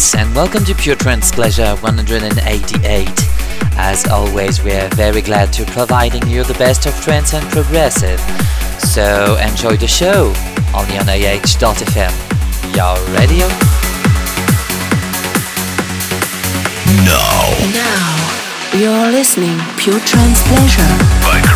Greetings and welcome to Pure Trance Pleasure 188. As always, we are very glad to providing you the best of trance and progressive. So enjoy the show only on AH.fm. Y'all ready? Now. Now, you're listening Pure Trance Pleasure by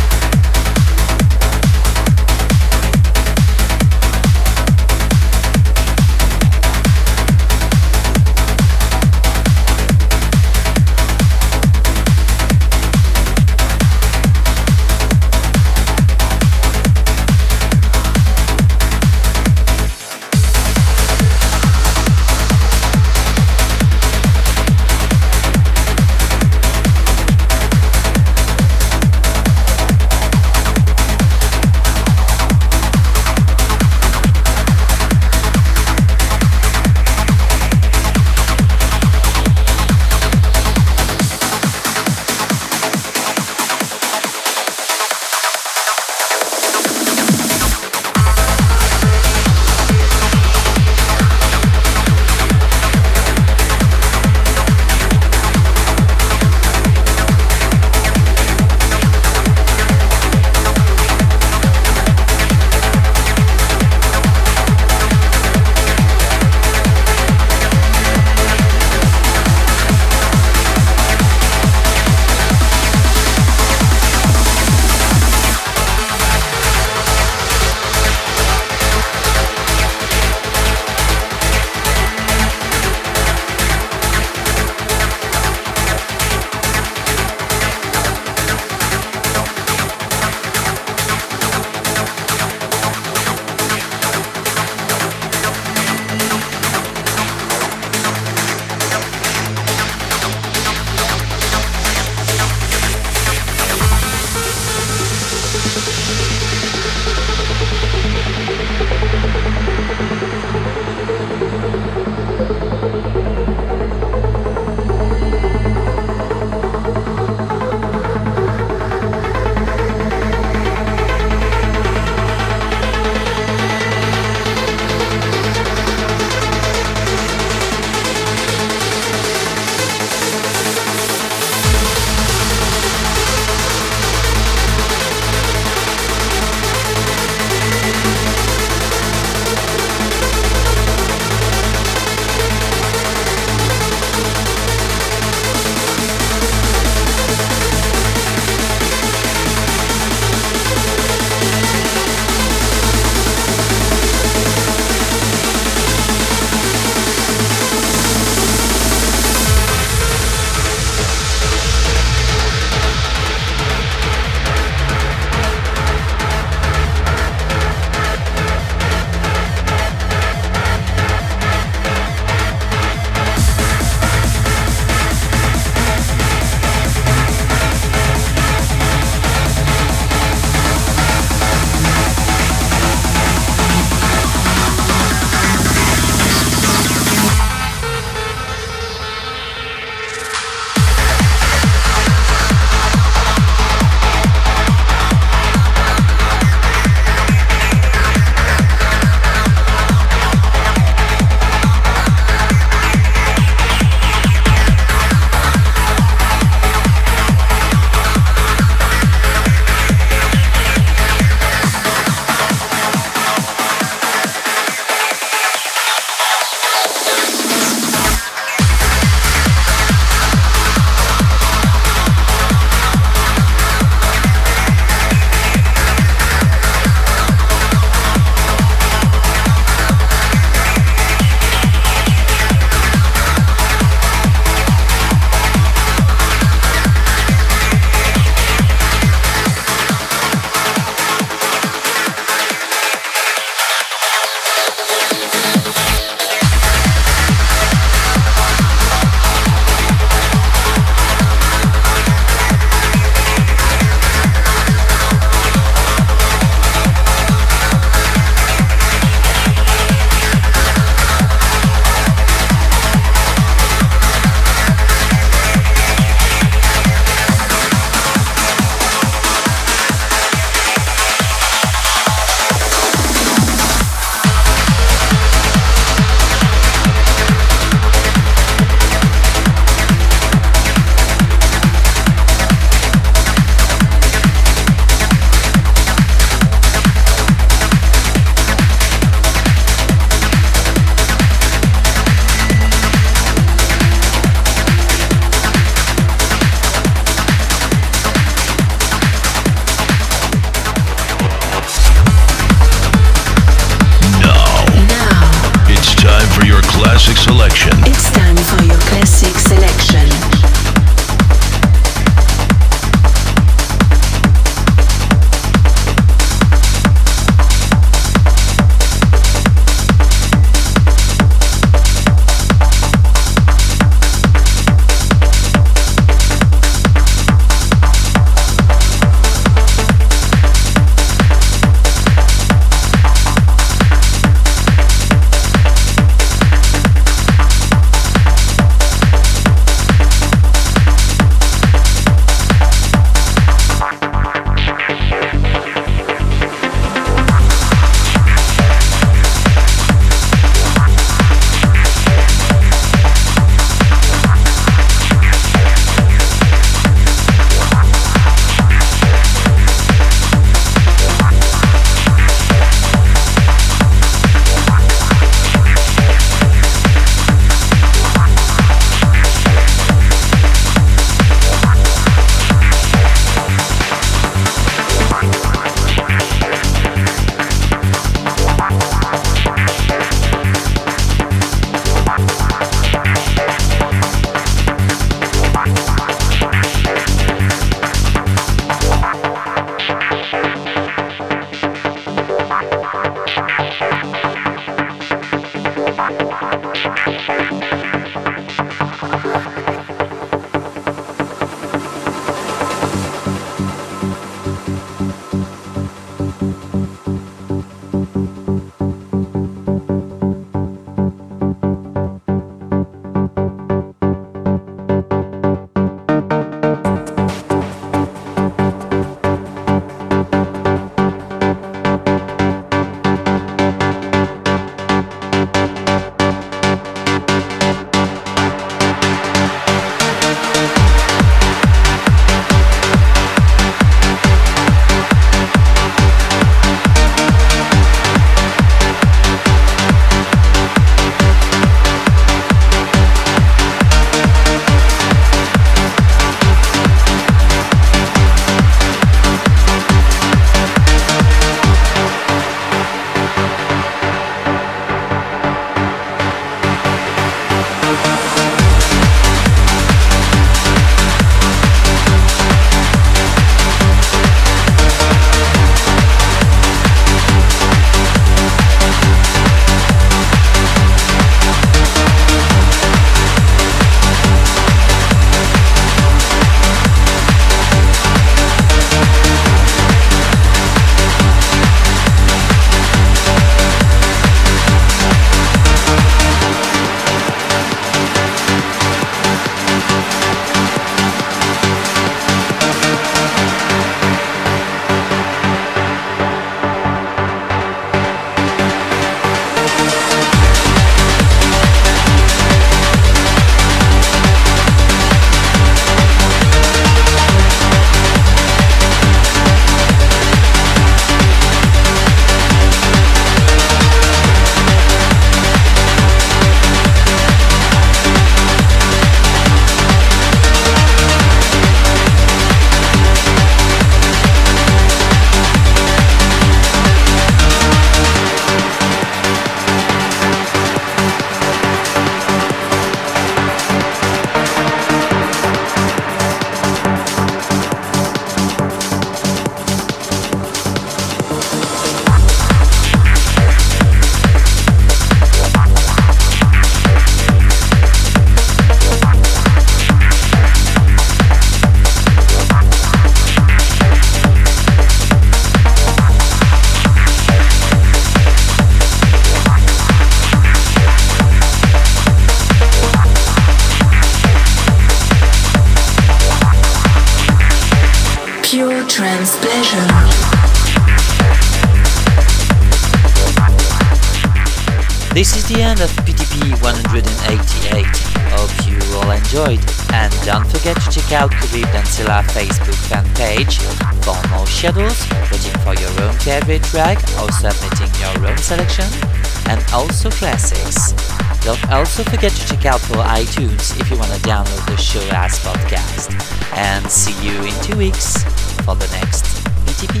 Also forget to check out for iTunes if you want to download the show as podcast. And see you in two weeks for the next PTP.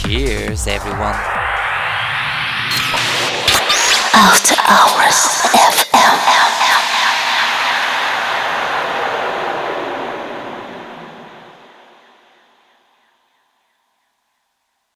Cheers, everyone. After Hours FM.